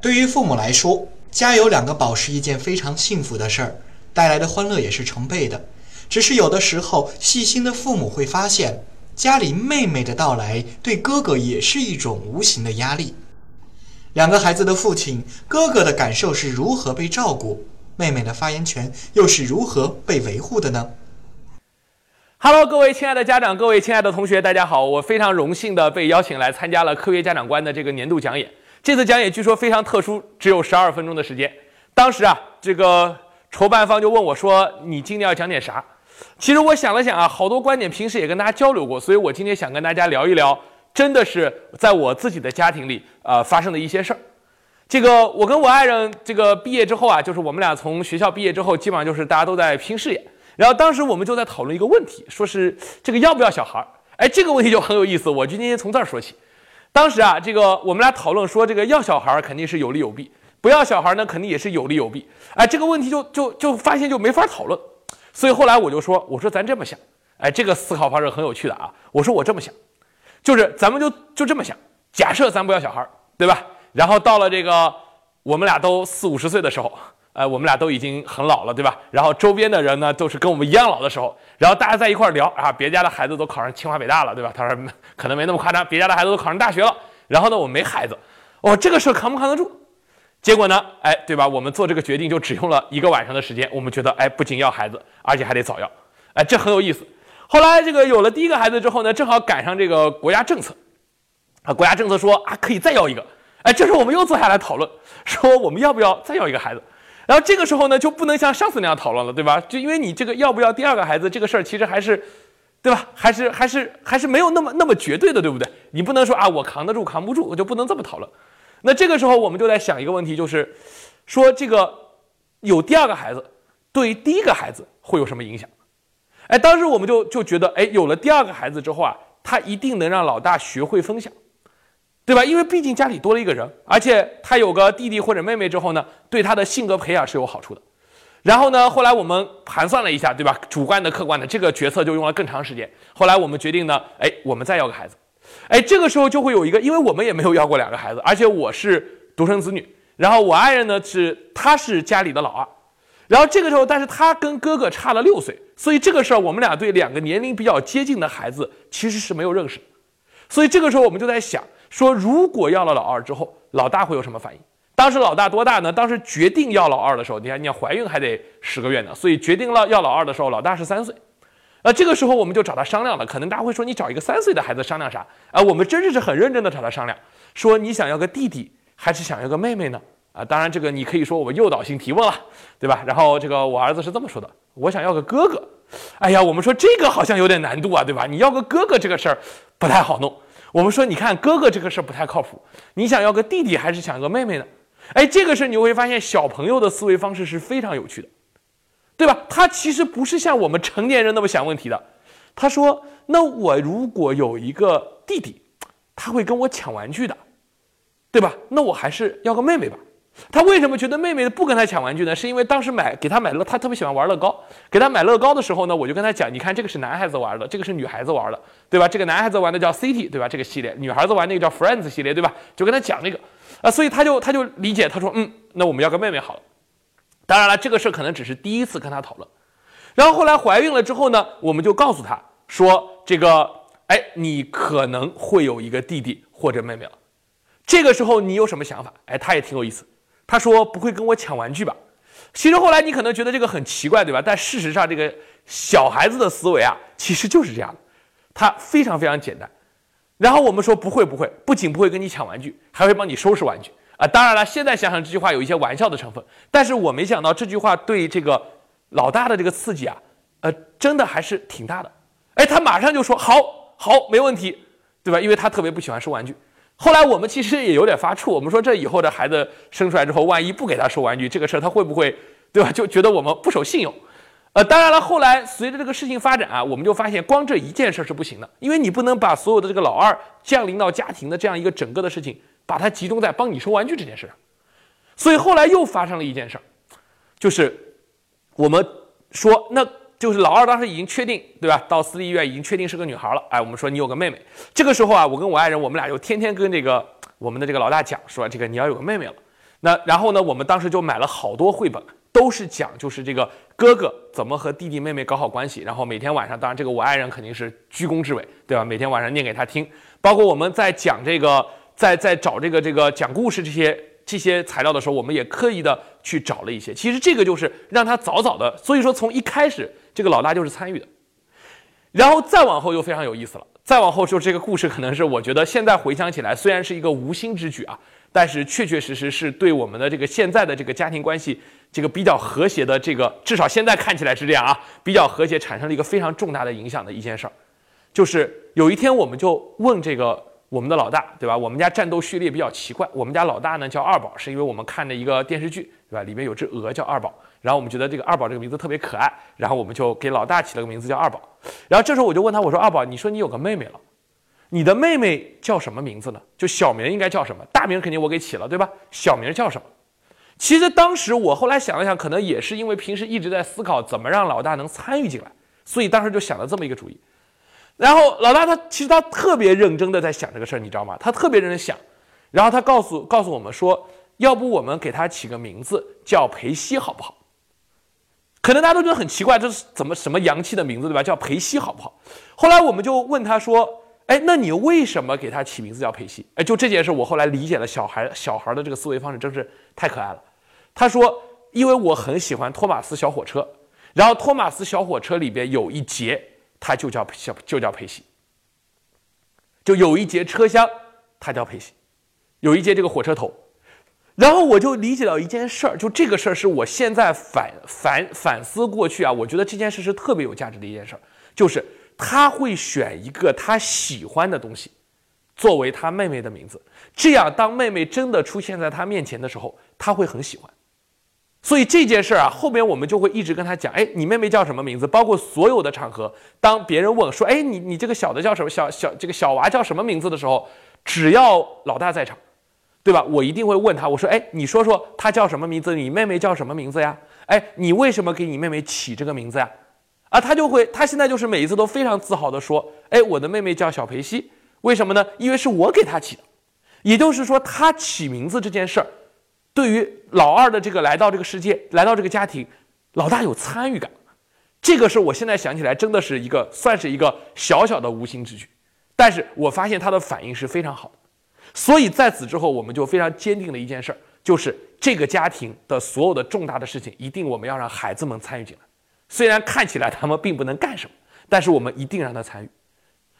对于父母来说，家有两个宝是一件非常幸福的事儿，带来的欢乐也是成倍的。只是有的时候，细心的父母会发现，家里妹妹的到来对哥哥也是一种无形的压力。两个孩子的父亲，哥哥的感受是如何被照顾，妹妹的发言权又是如何被维护的呢？Hello，各位亲爱的家长，各位亲爱的同学，大家好！我非常荣幸的被邀请来参加了科学家长观的这个年度讲演。这次讲演据说非常特殊，只有十二分钟的时间。当时啊，这个筹办方就问我说：“你今天要讲点啥？”其实我想了想啊，好多观点平时也跟大家交流过，所以我今天想跟大家聊一聊，真的是在我自己的家庭里啊发生的一些事儿。这个我跟我爱人这个毕业之后啊，就是我们俩从学校毕业之后，基本上就是大家都在拼事业。然后当时我们就在讨论一个问题，说是这个要不要小孩儿？哎，这个问题就很有意思，我就今天从这儿说起。当时啊，这个我们俩讨论说，这个要小孩肯定是有利有弊，不要小孩呢肯定也是有利有弊。哎，这个问题就就就发现就没法讨论。所以后来我就说，我说咱这么想，哎，这个思考方式很有趣的啊。我说我这么想，就是咱们就就这么想，假设咱不要小孩，对吧？然后到了这个我们俩都四五十岁的时候，哎，我们俩都已经很老了，对吧？然后周边的人呢都是跟我们一样老的时候，然后大家在一块聊啊，别家的孩子都考上清华北大了，对吧？他说可能没那么夸张，别家的孩子都考上大学了。然后呢，我没孩子，哦，这个事儿扛不扛得住？结果呢？哎，对吧？我们做这个决定就只用了一个晚上的时间。我们觉得，哎，不仅要孩子，而且还得早要，哎，这很有意思。后来这个有了第一个孩子之后呢，正好赶上这个国家政策，啊，国家政策说啊可以再要一个，哎，这时候我们又坐下来讨论，说我们要不要再要一个孩子。然后这个时候呢，就不能像上次那样讨论了，对吧？就因为你这个要不要第二个孩子这个事儿，其实还是，对吧？还是还是还是没有那么那么绝对的，对不对？你不能说啊我扛得住扛不住，我就不能这么讨论。那这个时候，我们就在想一个问题，就是说这个有第二个孩子，对于第一个孩子会有什么影响？哎，当时我们就就觉得，哎，有了第二个孩子之后啊，他一定能让老大学会分享，对吧？因为毕竟家里多了一个人，而且他有个弟弟或者妹妹之后呢，对他的性格培养是有好处的。然后呢，后来我们盘算了一下，对吧？主观的、客观的，这个决策就用了更长时间。后来我们决定呢，哎，我们再要个孩子。哎，这个时候就会有一个，因为我们也没有要过两个孩子，而且我是独生子女，然后我爱人呢是他是家里的老二，然后这个时候，但是他跟哥哥差了六岁，所以这个事儿我们俩对两个年龄比较接近的孩子其实是没有认识，所以这个时候我们就在想说，如果要了老二之后，老大会有什么反应？当时老大多大呢？当时决定要老二的时候，你看你要怀孕还得十个月呢，所以决定了要老二的时候，老大是三岁。那这个时候我们就找他商量了，可能大家会说你找一个三岁的孩子商量啥？啊，我们真是是很认真的找他商量，说你想要个弟弟还是想要个妹妹呢？啊，当然这个你可以说我们诱导性提问了，对吧？然后这个我儿子是这么说的，我想要个哥哥。哎呀，我们说这个好像有点难度啊，对吧？你要个哥哥这个事儿不太好弄。我们说你看哥哥这个事儿不太靠谱，你想要个弟弟还是想要个妹妹呢？哎，这个事儿你会发现小朋友的思维方式是非常有趣的。对吧？他其实不是像我们成年人那么想问题的。他说：“那我如果有一个弟弟，他会跟我抢玩具的，对吧？那我还是要个妹妹吧。”他为什么觉得妹妹不跟他抢玩具呢？是因为当时买给他买乐，他特别喜欢玩乐高。给他买乐高的时候呢，我就跟他讲：“你看，这个是男孩子玩的，这个是女孩子玩的，对吧？这个男孩子玩的叫 City，对吧？这个系列，女孩子玩那个叫 Friends 系列，对吧？”就跟他讲那个啊，所以他就他就理解，他说：“嗯，那我们要个妹妹好了。”当然了，这个事可能只是第一次跟他讨论，然后后来怀孕了之后呢，我们就告诉他说：“这个，哎，你可能会有一个弟弟或者妹妹了。”这个时候你有什么想法？哎，他也挺有意思。他说：“不会跟我抢玩具吧？”其实后来你可能觉得这个很奇怪，对吧？但事实上，这个小孩子的思维啊，其实就是这样的，他非常非常简单。然后我们说：“不会，不会，不仅不会跟你抢玩具，还会帮你收拾玩具。”啊，当然了，现在想想这句话有一些玩笑的成分，但是我没想到这句话对这个老大的这个刺激啊，呃，真的还是挺大的。哎，他马上就说好，好，没问题，对吧？因为他特别不喜欢收玩具。后来我们其实也有点发怵，我们说这以后的孩子生出来之后，万一不给他收玩具，这个事儿他会不会，对吧？就觉得我们不守信用。呃，当然了，后来随着这个事情发展啊，我们就发现光这一件事是不行的，因为你不能把所有的这个老二降临到家庭的这样一个整个的事情。把它集中在帮你收玩具这件事上，所以后来又发生了一件事儿，就是我们说，那就是老二当时已经确定，对吧？到私立医院已经确定是个女孩了。哎，我们说你有个妹妹。这个时候啊，我跟我爱人，我们俩就天天跟这个我们的这个老大讲，说这个你要有个妹妹了。那然后呢，我们当时就买了好多绘本，都是讲就是这个哥哥怎么和弟弟妹妹搞好关系。然后每天晚上，当然这个我爱人肯定是居功至伟，对吧？每天晚上念给他听。包括我们在讲这个，在在找这个这个讲故事这些这些材料的时候，我们也刻意的去找了一些。其实这个就是让他早早的，所以说从一开始这个老大就是参与的。然后再往后又非常有意思了，再往后就这个故事可能是我觉得现在回想起来，虽然是一个无心之举啊。但是确确实实是对我们的这个现在的这个家庭关系，这个比较和谐的这个，至少现在看起来是这样啊，比较和谐，产生了一个非常重大的影响的一件事儿，就是有一天我们就问这个我们的老大，对吧？我们家战斗序列比较奇怪，我们家老大呢叫二宝，是因为我们看的一个电视剧，对吧？里面有只鹅叫二宝，然后我们觉得这个二宝这个名字特别可爱，然后我们就给老大起了个名字叫二宝。然后这时候我就问他，我说二宝，你说你有个妹妹了？你的妹妹叫什么名字呢？就小名应该叫什么？大名肯定我给起了，对吧？小名叫什么？其实当时我后来想了想，可能也是因为平时一直在思考怎么让老大能参与进来，所以当时就想了这么一个主意。然后老大他其实他特别认真的在想这个事儿，你知道吗？他特别认真想。然后他告诉告诉我们说，要不我们给他起个名字叫裴西好不好？可能大家都觉得很奇怪，这是怎么什么洋气的名字对吧？叫裴西好不好？后来我们就问他说。哎，那你为什么给他起名字叫裴西？哎，就这件事，我后来理解了小孩小孩的这个思维方式，真是太可爱了。他说，因为我很喜欢托马斯小火车，然后托马斯小火车里边有一节，他就叫小就叫佩西，就有一节车厢，他叫佩西，有一节这个火车头。然后我就理解到一件事儿，就这个事儿是我现在反反反思过去啊，我觉得这件事是特别有价值的一件事儿，就是。他会选一个他喜欢的东西，作为他妹妹的名字。这样，当妹妹真的出现在他面前的时候，他会很喜欢。所以这件事儿啊，后面我们就会一直跟他讲：哎，你妹妹叫什么名字？包括所有的场合，当别人问说：哎，你你这个小的叫什么？小小这个小娃叫什么名字的时候，只要老大在场，对吧？我一定会问他：我说：哎，你说说他叫什么名字？你妹妹叫什么名字呀？哎，你为什么给你妹妹起这个名字呀？啊，他就会，他现在就是每一次都非常自豪地说：“哎，我的妹妹叫小裴西，为什么呢？因为是我给她起的。也就是说，他起名字这件事儿，对于老二的这个来到这个世界，来到这个家庭，老大有参与感。这个是我现在想起来，真的是一个算是一个小小的无心之举。但是我发现他的反应是非常好的。所以在此之后，我们就非常坚定的一件事儿，就是这个家庭的所有的重大的事情，一定我们要让孩子们参与进来。虽然看起来他们并不能干什么，但是我们一定让他参与。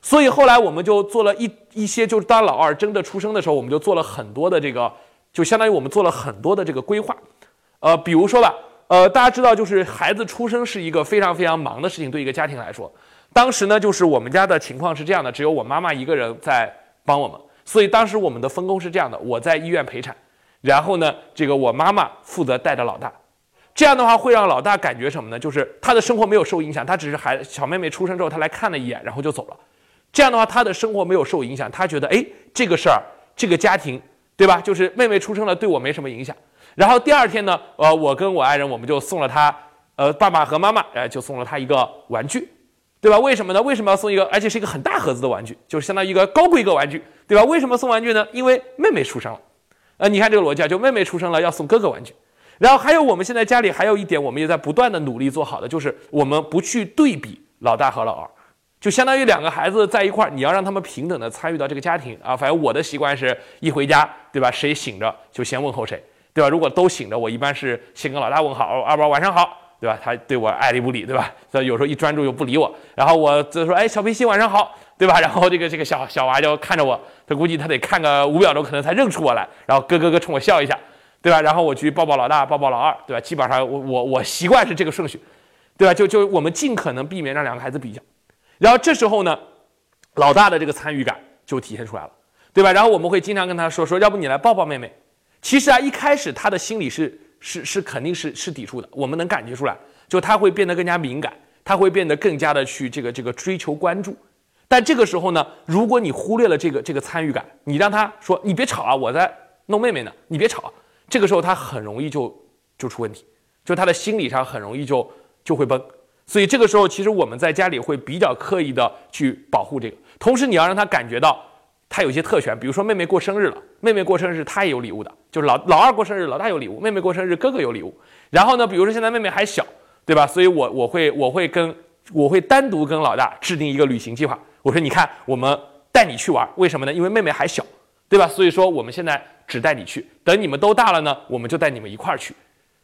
所以后来我们就做了一一些，就是当老二真的出生的时候，我们就做了很多的这个，就相当于我们做了很多的这个规划。呃，比如说吧，呃，大家知道，就是孩子出生是一个非常非常忙的事情，对一个家庭来说。当时呢，就是我们家的情况是这样的，只有我妈妈一个人在帮我们，所以当时我们的分工是这样的：我在医院陪产，然后呢，这个我妈妈负责带着老大。这样的话会让老大感觉什么呢？就是他的生活没有受影响，他只是孩小妹妹出生之后，他来看了一眼，然后就走了。这样的话，他的生活没有受影响，他觉得哎，这个事儿，这个家庭，对吧？就是妹妹出生了，对我没什么影响。然后第二天呢，呃，我跟我爱人我们就送了他，呃，爸爸和妈妈，哎，就送了他一个玩具，对吧？为什么呢？为什么要送一个，而且是一个很大盒子的玩具，就是相当于一个高规格玩具，对吧？为什么送玩具呢？因为妹妹出生了，呃，你看这个逻辑啊，就妹妹出生了要送哥哥玩具。然后还有，我们现在家里还有一点，我们也在不断的努力做好的，就是我们不去对比老大和老二，就相当于两个孩子在一块儿，你要让他们平等的参与到这个家庭啊。反正我的习惯是一回家，对吧？谁醒着就先问候谁，对吧？如果都醒着，我一般是先跟老大问好，二宝晚上好，对吧？他对我爱理不理，对吧？所以有时候一专注又不理我，然后我就说，哎，小皮西晚上好，对吧？然后这个这个小小娃就看着我，他估计他得看个五秒钟，可能才认出我来，然后咯咯咯冲我笑一下。对吧？然后我去抱抱老大，抱抱老二，对吧？基本上我我我习惯是这个顺序，对吧？就就我们尽可能避免让两个孩子比较，然后这时候呢，老大的这个参与感就体现出来了，对吧？然后我们会经常跟他说说，要不你来抱抱妹妹。其实啊，一开始他的心里是是是肯定是是抵触的，我们能感觉出来，就他会变得更加敏感，他会变得更加的去这个这个追求关注。但这个时候呢，如果你忽略了这个这个参与感，你让他说你别吵啊，我在弄妹妹呢，你别吵。这个时候他很容易就就出问题，就他的心理上很容易就就会崩，所以这个时候其实我们在家里会比较刻意的去保护这个，同时你要让他感觉到他有一些特权，比如说妹妹过生日了，妹妹过生日他也有礼物的，就是老老二过生日，老大有礼物；妹妹过生日，哥哥有礼物。然后呢，比如说现在妹妹还小，对吧？所以我我会我会跟我会单独跟老大制定一个旅行计划。我说你看，我们带你去玩，为什么呢？因为妹妹还小，对吧？所以说我们现在只带你去，等你们都大了呢，我们就带你们一块儿去，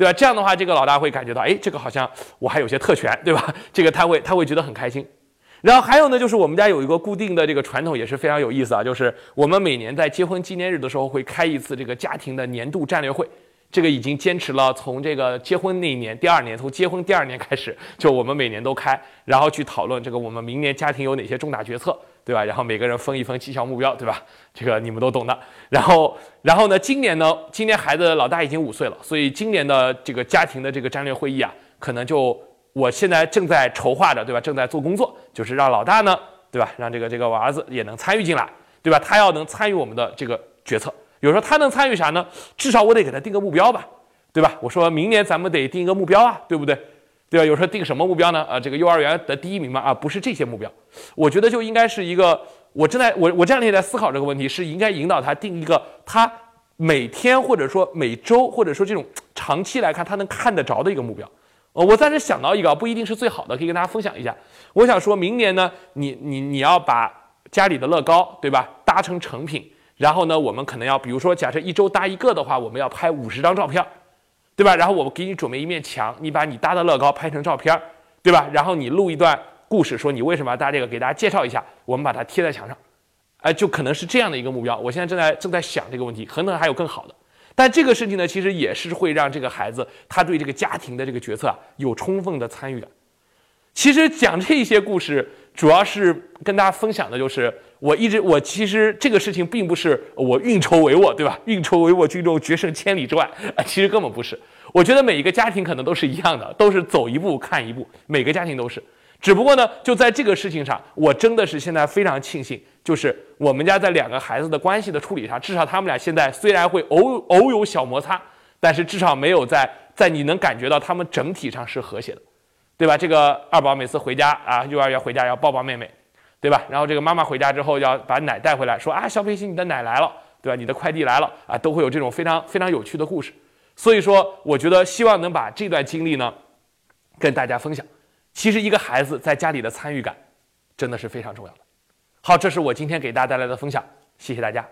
对吧？这样的话，这个老大会感觉到，哎，这个好像我还有些特权，对吧？这个他会他会觉得很开心。然后还有呢，就是我们家有一个固定的这个传统，也是非常有意思啊，就是我们每年在结婚纪念日的时候会开一次这个家庭的年度战略会。这个已经坚持了从这个结婚那一年，第二年从结婚第二年开始，就我们每年都开，然后去讨论这个我们明年家庭有哪些重大决策，对吧？然后每个人分一分绩效目标，对吧？这个你们都懂的。然后，然后呢，今年呢，今年孩子老大已经五岁了，所以今年的这个家庭的这个战略会议啊，可能就我现在正在筹划着，对吧？正在做工作，就是让老大呢，对吧？让这个这个我儿子也能参与进来，对吧？他要能参与我们的这个决策。有时候他能参与啥呢？至少我得给他定个目标吧，对吧？我说明年咱们得定一个目标啊，对不对？对吧？有时候定什么目标呢？啊，这个幼儿园的第一名嘛，啊，不是这些目标。我觉得就应该是一个，我正在我我这两天在思考这个问题，是应该引导他定一个他每天或者说每周或者说这种长期来看他能看得着的一个目标。呃，我暂时想到一个，不一定是最好的，可以跟大家分享一下。我想说明年呢，你你你要把家里的乐高，对吧，搭成成品。然后呢，我们可能要，比如说，假设一周搭一个的话，我们要拍五十张照片，对吧？然后我给你准备一面墙，你把你搭的乐高拍成照片，对吧？然后你录一段故事，说你为什么要搭这个，给大家介绍一下，我们把它贴在墙上，哎，就可能是这样的一个目标。我现在正在正在想这个问题，可能还有更好的。但这个事情呢，其实也是会让这个孩子他对这个家庭的这个决策有充分的参与感。其实讲这些故事，主要是跟大家分享的就是。我一直，我其实这个事情并不是我运筹帷幄，对吧？运筹帷幄，军中决胜千里之外啊，其实根本不是。我觉得每一个家庭可能都是一样的，都是走一步看一步，每个家庭都是。只不过呢，就在这个事情上，我真的是现在非常庆幸，就是我们家在两个孩子的关系的处理上，至少他们俩现在虽然会偶偶有小摩擦，但是至少没有在在你能感觉到他们整体上是和谐的，对吧？这个二宝每次回家啊，幼儿园回家要抱抱妹妹。对吧？然后这个妈妈回家之后要把奶带回来，说啊，小飞行，你的奶来了，对吧？你的快递来了啊，都会有这种非常非常有趣的故事。所以说，我觉得希望能把这段经历呢，跟大家分享。其实一个孩子在家里的参与感，真的是非常重要的。好，这是我今天给大家带来的分享，谢谢大家。